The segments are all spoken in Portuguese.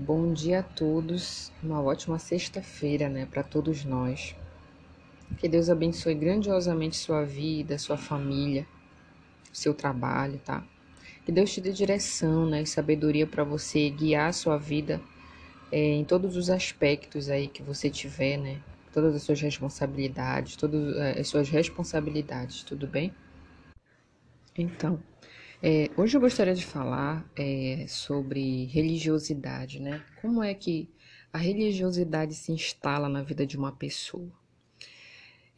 Bom dia a todos, uma ótima sexta-feira, né, para todos nós. Que Deus abençoe grandiosamente sua vida, sua família, seu trabalho, tá? Que Deus te dê direção, né, e sabedoria para você guiar a sua vida é, em todos os aspectos aí que você tiver, né? Todas as suas responsabilidades, todas é, as suas responsabilidades, tudo bem? Então, é, hoje eu gostaria de falar é, sobre religiosidade, né? Como é que a religiosidade se instala na vida de uma pessoa?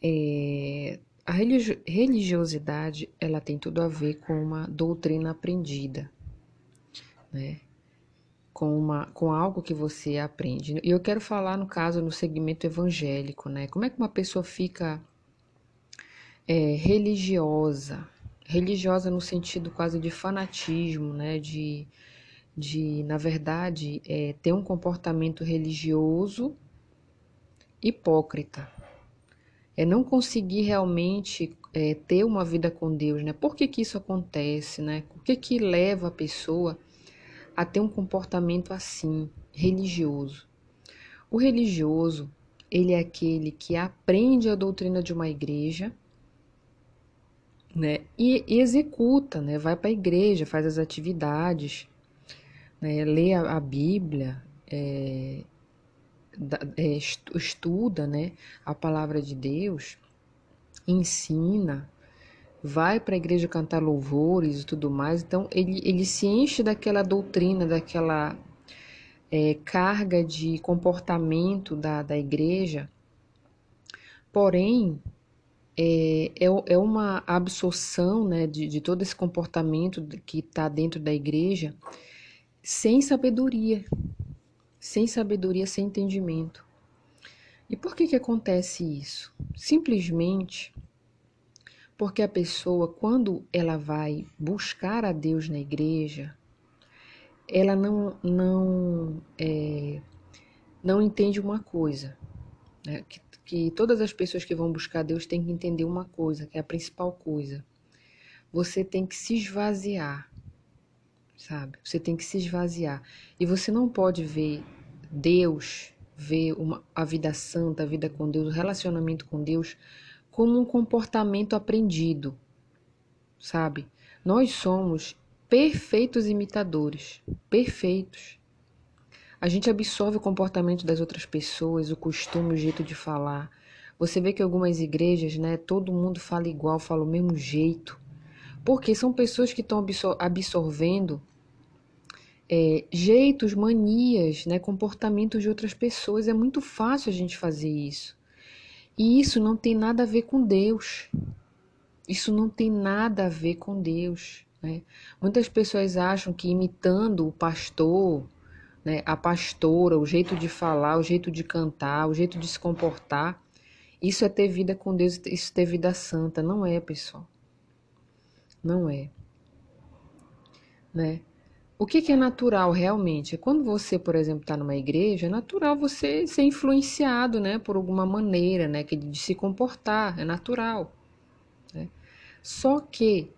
É, a religiosidade ela tem tudo a ver com uma doutrina aprendida, né? Com, uma, com algo que você aprende. E eu quero falar, no caso, no segmento evangélico, né? Como é que uma pessoa fica é, religiosa, religiosa no sentido quase de fanatismo, né? De, de na verdade, é, ter um comportamento religioso hipócrita. É não conseguir realmente é, ter uma vida com Deus, né? Por que, que isso acontece, né? O que que leva a pessoa a ter um comportamento assim, religioso? O religioso, ele é aquele que aprende a doutrina de uma igreja, né? E, executa, né? Vai para a igreja, faz as atividades, né? lê a, a Bíblia, é, é, estuda, né? A palavra de Deus, ensina, vai para a igreja cantar louvores e tudo mais. Então ele, ele se enche daquela doutrina, daquela é, carga de comportamento da, da igreja. Porém, é, é, é uma absorção né, de, de todo esse comportamento que está dentro da igreja sem sabedoria, sem sabedoria, sem entendimento. E por que, que acontece isso? Simplesmente porque a pessoa, quando ela vai buscar a Deus na igreja, ela não, não, é, não entende uma coisa, né? que que todas as pessoas que vão buscar Deus têm que entender uma coisa, que é a principal coisa. Você tem que se esvaziar, sabe? Você tem que se esvaziar. E você não pode ver Deus, ver uma, a vida santa, a vida com Deus, o relacionamento com Deus, como um comportamento aprendido, sabe? Nós somos perfeitos imitadores, perfeitos. A gente absorve o comportamento das outras pessoas, o costume, o jeito de falar. Você vê que algumas igrejas, né, todo mundo fala igual, fala o mesmo jeito. Porque são pessoas que estão absorvendo é, jeitos, manias, né, comportamentos de outras pessoas. É muito fácil a gente fazer isso. E isso não tem nada a ver com Deus. Isso não tem nada a ver com Deus. Né? Muitas pessoas acham que imitando o pastor, né, a pastora, o jeito de falar, o jeito de cantar, o jeito de se comportar. Isso é ter vida com Deus, isso é ter vida santa. Não é, pessoal. Não é. Né? O que, que é natural realmente? É quando você, por exemplo, está numa igreja, é natural você ser influenciado né, por alguma maneira né, de se comportar, é natural. Né? Só que,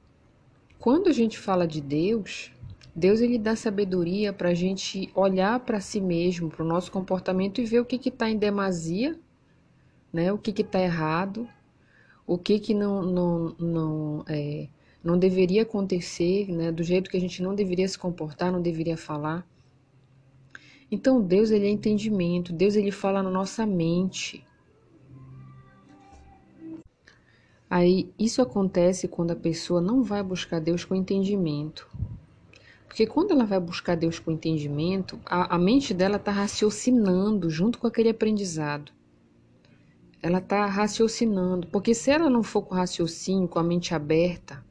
quando a gente fala de Deus, Deus ele dá sabedoria para a gente olhar para si mesmo, para o nosso comportamento e ver o que está em demasia, né? o que está errado, o que, que não, não, não, é, não deveria acontecer, né? do jeito que a gente não deveria se comportar, não deveria falar. Então Deus ele é entendimento, Deus ele fala na nossa mente. Aí isso acontece quando a pessoa não vai buscar Deus com entendimento. Porque quando ela vai buscar Deus com entendimento, a, a mente dela está raciocinando junto com aquele aprendizado. Ela está raciocinando. Porque se ela não for com raciocínio, com a mente aberta,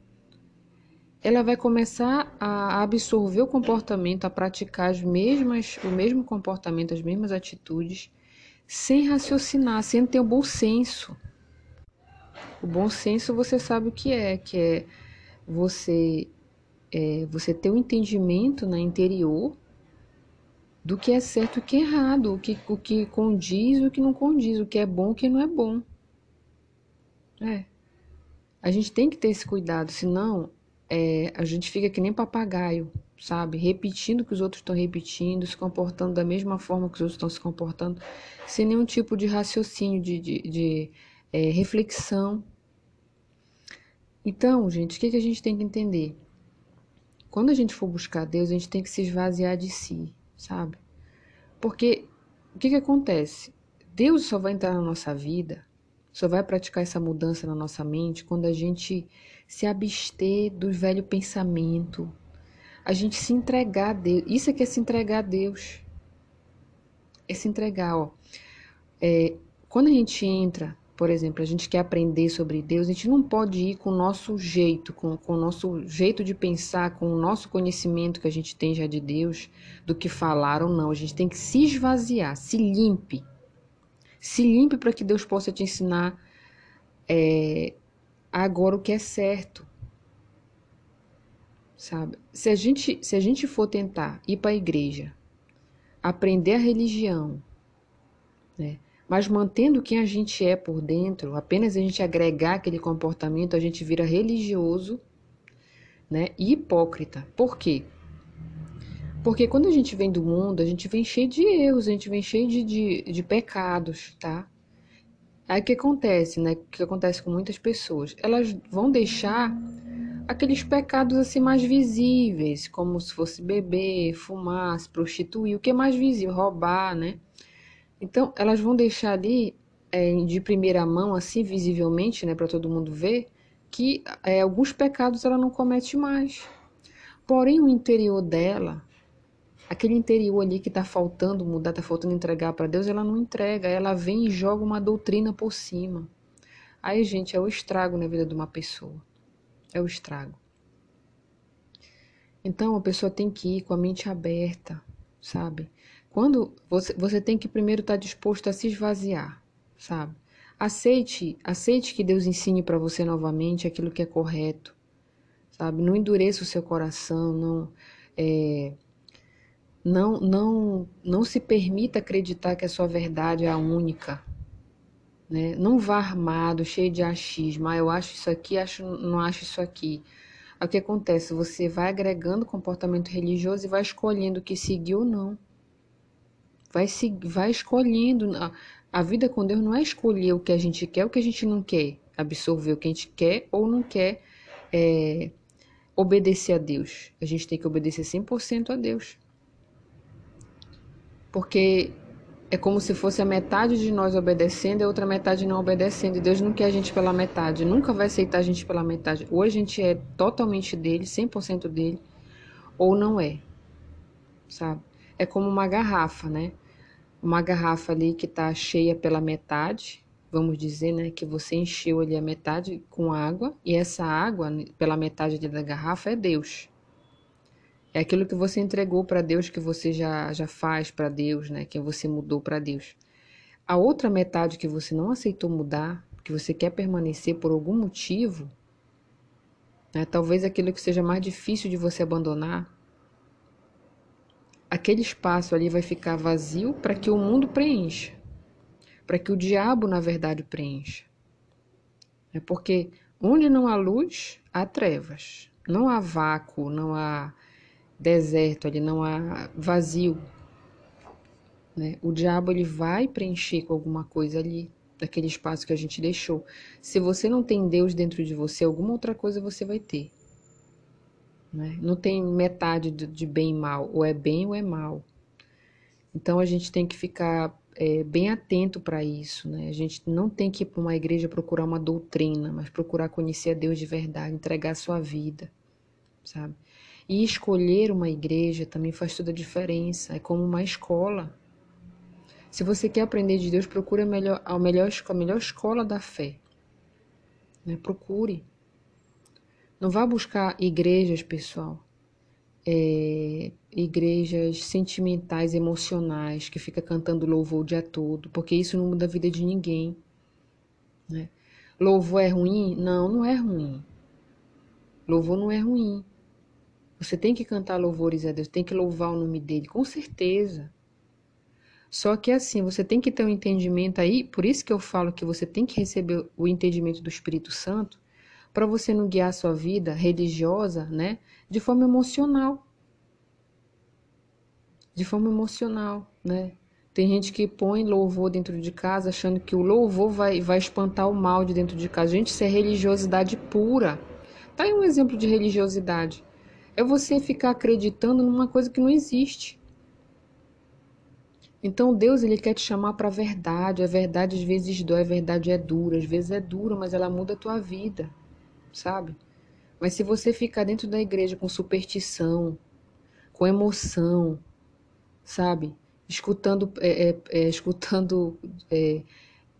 ela vai começar a absorver o comportamento, a praticar as mesmas, o mesmo comportamento, as mesmas atitudes, sem raciocinar, sem ter o bom senso. O bom senso você sabe o que é, que é você é, você ter o um entendimento na né, interior do que é certo e o que é errado, o que, o que condiz e o que não condiz, o que é bom e o que não é bom. É. A gente tem que ter esse cuidado, senão é, a gente fica que nem papagaio, sabe? Repetindo o que os outros estão repetindo, se comportando da mesma forma que os outros estão se comportando, sem nenhum tipo de raciocínio, de, de, de é, reflexão. Então, gente, o que, que a gente tem que entender? Quando a gente for buscar Deus, a gente tem que se esvaziar de si, sabe? Porque o que, que acontece? Deus só vai entrar na nossa vida, só vai praticar essa mudança na nossa mente quando a gente se abster do velho pensamento, a gente se entregar a Deus. Isso é que é se entregar a Deus. É se entregar, ó. É, quando a gente entra, por exemplo, a gente quer aprender sobre Deus, a gente não pode ir com o nosso jeito, com, com o nosso jeito de pensar, com o nosso conhecimento que a gente tem já de Deus, do que falar ou não. A gente tem que se esvaziar, se limpe. Se limpe para que Deus possa te ensinar é, agora o que é certo sabe? Se a gente, se a gente for tentar ir para a igreja, aprender a religião, né? Mas mantendo quem a gente é por dentro, apenas a gente agregar aquele comportamento, a gente vira religioso, né? E hipócrita. Por quê? Porque quando a gente vem do mundo, a gente vem cheio de erros, a gente vem cheio de, de, de pecados, tá? Aí o que acontece, né? O que acontece com muitas pessoas? Elas vão deixar aqueles pecados assim mais visíveis, como se fosse beber, fumar, se prostituir, o que é mais visível, roubar, né? Então, elas vão deixar ali é, de primeira mão, assim, visivelmente, né, para todo mundo ver, que é, alguns pecados ela não comete mais. Porém, o interior dela, aquele interior ali que está faltando mudar, está faltando entregar para Deus, ela não entrega, ela vem e joga uma doutrina por cima. Aí, gente, é o estrago na vida de uma pessoa é o estrago. Então a pessoa tem que ir com a mente aberta, sabe? Quando você, você tem que primeiro estar tá disposto a se esvaziar, sabe? Aceite, aceite que Deus ensine para você novamente aquilo que é correto, sabe? Não endureça o seu coração, não é, não não não se permita acreditar que a sua verdade é a única, né? Não vá armado, cheio de achismo. Ah, eu acho isso aqui, acho, não acho isso aqui. o que acontece? Você vai agregando comportamento religioso e vai escolhendo o que seguir ou não. Vai, vai escolhendo. A vida com Deus não é escolher o que a gente quer, o que a gente não quer. Absorver o que a gente quer ou não quer é, obedecer a Deus. A gente tem que obedecer 100% a Deus. Porque é como se fosse a metade de nós obedecendo e a outra metade não obedecendo. E Deus não quer a gente pela metade, nunca vai aceitar a gente pela metade. Ou a gente é totalmente dele, 100% dele, ou não é. Sabe? É como uma garrafa, né? Uma garrafa ali que tá cheia pela metade, vamos dizer, né, que você encheu ali a metade com água, e essa água pela metade da garrafa é Deus. É aquilo que você entregou para Deus, que você já, já faz para Deus, né? Que você mudou para Deus. A outra metade que você não aceitou mudar, que você quer permanecer por algum motivo, né? talvez aquilo que seja mais difícil de você abandonar, aquele espaço ali vai ficar vazio para que o mundo preencha, para que o diabo, na verdade, preencha. É porque onde não há luz, há trevas. Não há vácuo, não há deserto, ali não há vazio. Né? O diabo ele vai preencher com alguma coisa ali, daquele espaço que a gente deixou. Se você não tem Deus dentro de você, alguma outra coisa você vai ter. Né? Não tem metade de bem e mal, ou é bem ou é mal. Então a gente tem que ficar é, bem atento para isso. Né? A gente não tem que ir para uma igreja procurar uma doutrina, mas procurar conhecer a Deus de verdade, entregar a sua vida, sabe? E escolher uma igreja também faz toda a diferença, é como uma escola. Se você quer aprender de Deus, procure a melhor, a melhor, a melhor escola da fé. Né? Procure. Não vá buscar igrejas, pessoal. É, igrejas sentimentais, emocionais, que fica cantando louvor o dia todo, porque isso não muda a vida de ninguém. Né? Louvor é ruim? Não, não é ruim. Louvor não é ruim. Você tem que cantar louvores a Deus, tem que louvar o nome dele, com certeza. Só que assim, você tem que ter um entendimento aí, por isso que eu falo que você tem que receber o entendimento do Espírito Santo, para você não guiar a sua vida religiosa, né, de forma emocional. de forma emocional, né? Tem gente que põe louvor dentro de casa achando que o louvor vai, vai espantar o mal de dentro de casa. Gente, isso é religiosidade pura. Tá aí um exemplo de religiosidade. É você ficar acreditando numa coisa que não existe. Então Deus ele quer te chamar para a verdade. A verdade às vezes dói, a verdade é dura, às vezes é dura, mas ela muda a tua vida, sabe? Mas se você ficar dentro da igreja com superstição, com emoção, sabe? Escutando, é, é, é, escutando é,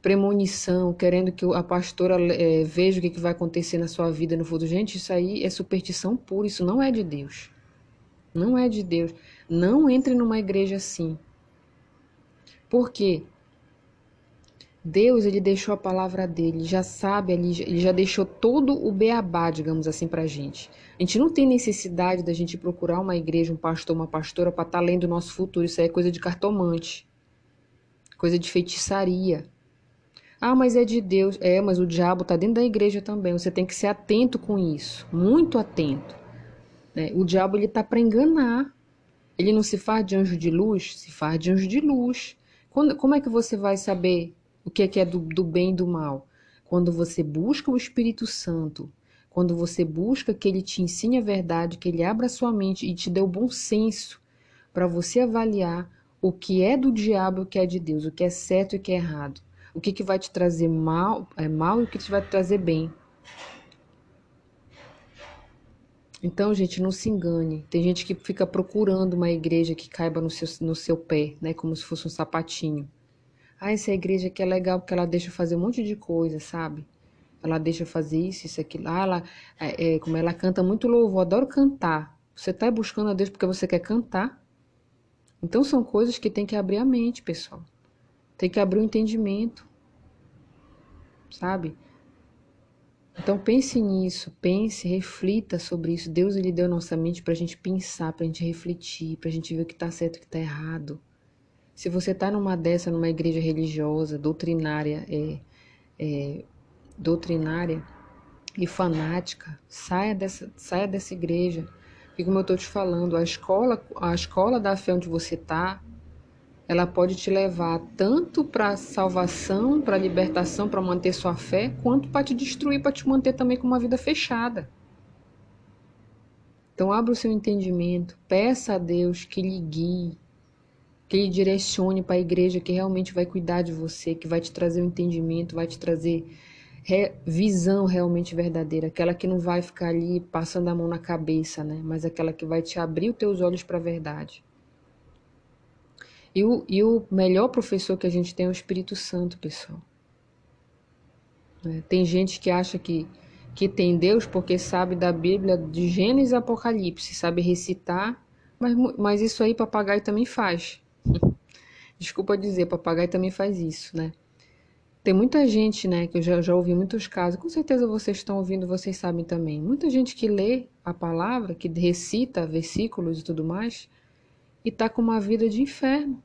premonição, querendo que a pastora é, veja o que, que vai acontecer na sua vida no futuro. Gente, isso aí é superstição pura, isso não é de Deus. Não é de Deus. Não entre numa igreja assim. Por quê? Deus, ele deixou a palavra dele, já sabe ali, ele já deixou todo o beabá, digamos assim, pra gente. A gente não tem necessidade da gente procurar uma igreja, um pastor, uma pastora para estar tá lendo o nosso futuro. Isso aí é coisa de cartomante, coisa de feitiçaria. Ah, mas é de Deus. É, mas o diabo está dentro da igreja também. Você tem que ser atento com isso, muito atento. Né? O diabo ele está para enganar. Ele não se faz de anjo de luz, se faz de anjo de luz. Quando, como é que você vai saber o que é, que é do, do bem e do mal? Quando você busca o Espírito Santo, quando você busca que ele te ensine a verdade, que ele abra sua mente e te dê o bom senso para você avaliar o que é do diabo e o que é de Deus, o que é certo e o que é errado o que, que vai te trazer mal, é, mal e o que te vai te trazer bem. Então, gente, não se engane. Tem gente que fica procurando uma igreja que caiba no seu, no seu pé, né? Como se fosse um sapatinho. Ah, essa igreja aqui é legal porque ela deixa fazer um monte de coisa, sabe? Ela deixa fazer isso, isso, aquilo. Ah, ela, é, é, como ela canta muito louvor, adoro cantar. Você está buscando a Deus porque você quer cantar? Então são coisas que tem que abrir a mente, pessoal. Tem que abrir o entendimento, sabe? Então pense nisso, pense, reflita sobre isso. Deus ele deu nossa mente para a gente pensar, para a gente refletir, para a gente ver o que está certo e o que está errado. Se você está numa dessa, numa igreja religiosa, doutrinária, é, é, doutrinária e fanática, saia dessa, saia dessa igreja. E como eu estou te falando, a escola, a escola da fé onde você está, ela pode te levar tanto para salvação, para libertação, para manter sua fé, quanto para te destruir, para te manter também com uma vida fechada. Então abra o seu entendimento, peça a Deus que lhe guie, que lhe direcione para a igreja que realmente vai cuidar de você, que vai te trazer o um entendimento, vai te trazer visão realmente verdadeira, aquela que não vai ficar ali passando a mão na cabeça, né? Mas aquela que vai te abrir os teus olhos para a verdade. E o, e o melhor professor que a gente tem é o Espírito Santo, pessoal. É, tem gente que acha que, que tem Deus porque sabe da Bíblia de Gênesis e Apocalipse, sabe recitar, mas, mas isso aí papagaio também faz. Desculpa dizer, papagaio também faz isso, né? Tem muita gente, né, que eu já, já ouvi muitos casos, com certeza vocês estão ouvindo, vocês sabem também. Muita gente que lê a palavra, que recita versículos e tudo mais, e está com uma vida de inferno.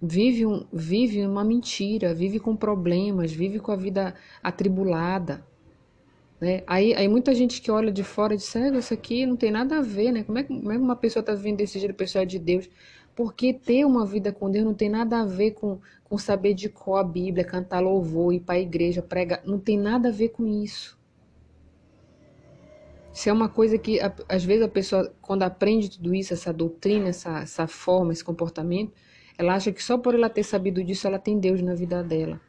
Vive, um, vive uma mentira, vive com problemas, vive com a vida atribulada. Né? Aí, aí muita gente que olha de fora diz, ah, isso aqui não tem nada a ver, né? Como é que como é uma pessoa está vivendo desse jeito, a pessoa é de Deus? Porque ter uma vida com Deus não tem nada a ver com, com saber de qual a Bíblia, cantar louvor, ir para a igreja, pregar. Não tem nada a ver com isso. Isso é uma coisa que, às vezes, a pessoa, quando aprende tudo isso, essa doutrina, essa, essa forma, esse comportamento, ela acha que só por ela ter sabido disso, ela tem Deus na vida dela.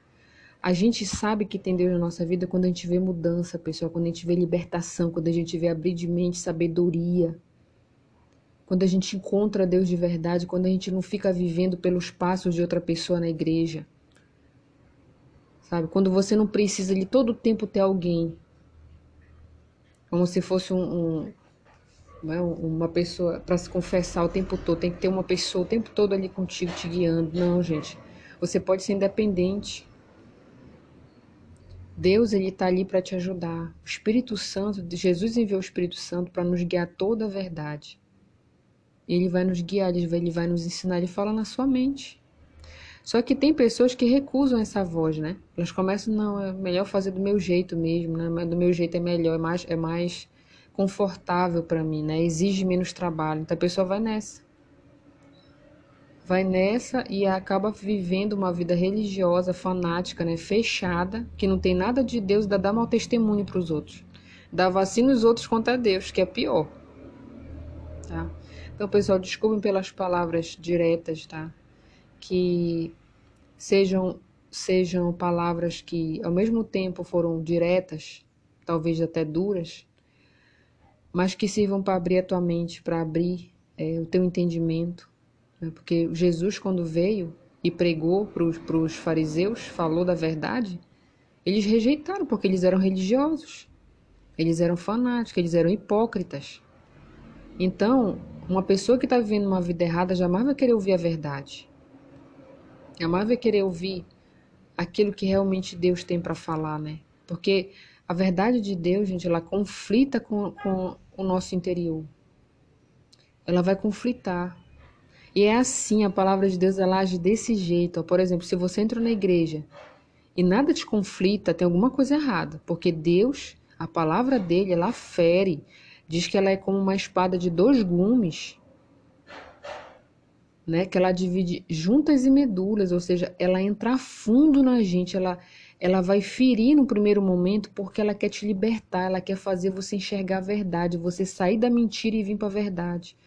A gente sabe que tem Deus na nossa vida quando a gente vê mudança, pessoal, quando a gente vê libertação, quando a gente vê abrir de mente, sabedoria. Quando a gente encontra Deus de verdade, quando a gente não fica vivendo pelos passos de outra pessoa na igreja. Sabe? Quando você não precisa de todo o tempo ter alguém como se fosse um, um né, uma pessoa para se confessar o tempo todo, tem que ter uma pessoa o tempo todo ali contigo te guiando. Não, gente. Você pode ser independente. Deus ele está ali para te ajudar. O Espírito Santo, Jesus enviou o Espírito Santo para nos guiar toda a verdade. Ele vai nos guiar, ele vai, nos ensinar, ele fala na sua mente. Só que tem pessoas que recusam essa voz, né? Elas começam, não, é melhor fazer do meu jeito mesmo, né? Do meu jeito é melhor, é mais, é mais confortável para mim, né? Exige menos trabalho. Então a pessoa vai nessa. vai nessa e acaba vivendo uma vida religiosa, fanática, né, fechada, que não tem nada de Deus, dá, dá mau testemunho para os outros. Dá vacina os outros contra Deus, que é pior. Tá? Então, pessoal, desculpem pelas palavras diretas, tá? Que sejam sejam palavras que ao mesmo tempo foram diretas, talvez até duras, mas que sirvam para abrir a tua mente, para abrir é, o teu entendimento, né? porque Jesus quando veio e pregou para os fariseus, falou da verdade, eles rejeitaram porque eles eram religiosos, eles eram fanáticos, eles eram hipócritas. Então, uma pessoa que está vivendo uma vida errada jamais vai querer ouvir a verdade. Jamais vai querer ouvir aquilo que realmente Deus tem para falar, né? Porque a verdade de Deus, gente, ela conflita com, com o nosso interior. Ela vai conflitar. E é assim, a palavra de Deus ela age desse jeito. Por exemplo, se você entra na igreja e nada te conflita, tem alguma coisa errada. Porque Deus, a palavra dele, ela fere. Diz que ela é como uma espada de dois gumes né? Que ela divide juntas e medulas, ou seja, ela entra fundo na gente, ela ela vai ferir no primeiro momento porque ela quer te libertar, ela quer fazer você enxergar a verdade, você sair da mentira e vir para a verdade.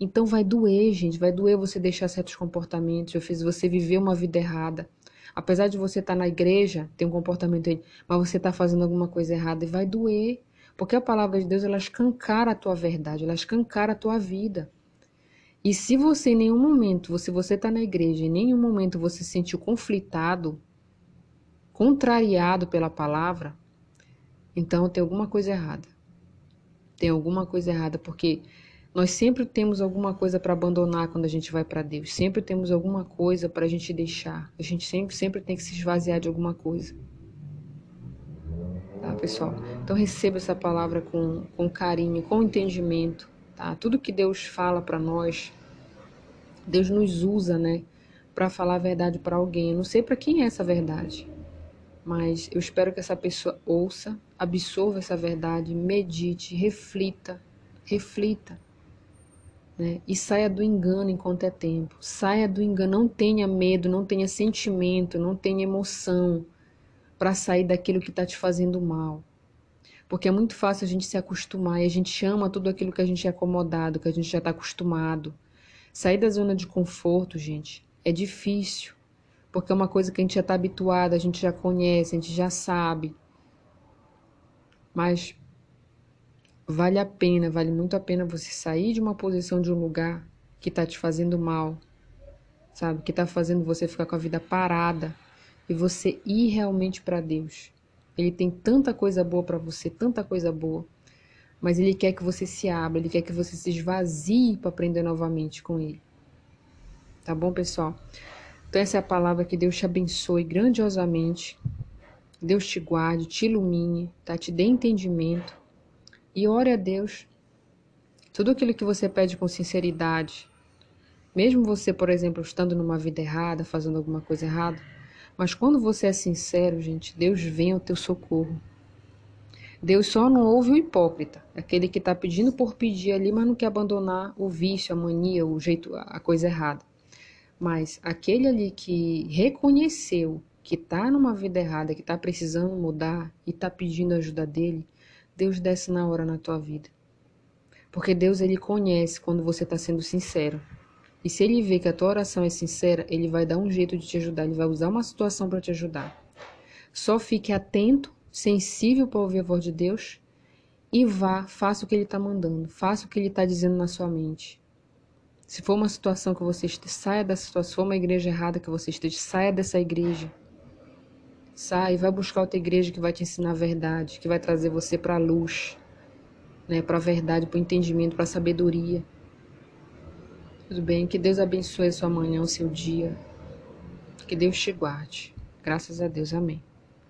Então vai doer, gente, vai doer você deixar certos comportamentos, eu fiz você viver uma vida errada. Apesar de você estar tá na igreja, ter um comportamento aí, mas você está fazendo alguma coisa errada e vai doer, porque a palavra de Deus ela escancara a tua verdade, ela escancara a tua vida. E se você em nenhum momento, se você está na igreja, em nenhum momento você se sentiu conflitado, contrariado pela palavra, então tem alguma coisa errada. Tem alguma coisa errada, porque nós sempre temos alguma coisa para abandonar quando a gente vai para Deus. Sempre temos alguma coisa para a gente deixar. A gente sempre, sempre tem que se esvaziar de alguma coisa. Tá, pessoal? Então receba essa palavra com, com carinho, com entendimento tá? Tudo que Deus fala para nós, Deus nos usa, né, para falar a verdade para alguém. Eu não sei para quem é essa verdade, mas eu espero que essa pessoa ouça, absorva essa verdade, medite, reflita, reflita. Né? E saia do engano enquanto é tempo. Saia do engano, não tenha medo, não tenha sentimento, não tenha emoção para sair daquilo que está te fazendo mal. Porque é muito fácil a gente se acostumar e a gente chama tudo aquilo que a gente é acomodado, que a gente já está acostumado. Sair da zona de conforto, gente, é difícil. Porque é uma coisa que a gente já está habituado, a gente já conhece, a gente já sabe. Mas vale a pena, vale muito a pena você sair de uma posição de um lugar que está te fazendo mal, sabe? Que está fazendo você ficar com a vida parada e você ir realmente para Deus. Ele tem tanta coisa boa para você, tanta coisa boa. Mas ele quer que você se abra, ele quer que você se esvazie para aprender novamente com ele. Tá bom, pessoal? Então, essa é a palavra que Deus te abençoe grandiosamente. Deus te guarde, te ilumine, tá? Te dê entendimento. E ore a Deus. Tudo aquilo que você pede com sinceridade, mesmo você, por exemplo, estando numa vida errada, fazendo alguma coisa errada, mas quando você é sincero, gente, Deus vem ao teu socorro. Deus só não ouve o hipócrita, aquele que está pedindo por pedir ali, mas não quer abandonar o vício, a mania, o jeito, a coisa errada. Mas aquele ali que reconheceu que está numa vida errada, que está precisando mudar e está pedindo ajuda dele, Deus desce na hora na tua vida. Porque Deus ele conhece quando você está sendo sincero. E se ele vê que a tua oração é sincera, ele vai dar um jeito de te ajudar, ele vai usar uma situação para te ajudar. Só fique atento, sensível para ouvir a voz de Deus e vá, faça o que ele está mandando, faça o que ele está dizendo na sua mente. Se for uma situação que você esteja, saia dessa situação, se for uma igreja errada que você esteja, saia dessa igreja. Sai, vai buscar outra igreja que vai te ensinar a verdade, que vai trazer você para a luz, né, para a verdade, para o entendimento, para a sabedoria. Tudo bem? Que Deus abençoe a sua manhã, o seu dia. Que Deus te guarde. Graças a Deus. Amém.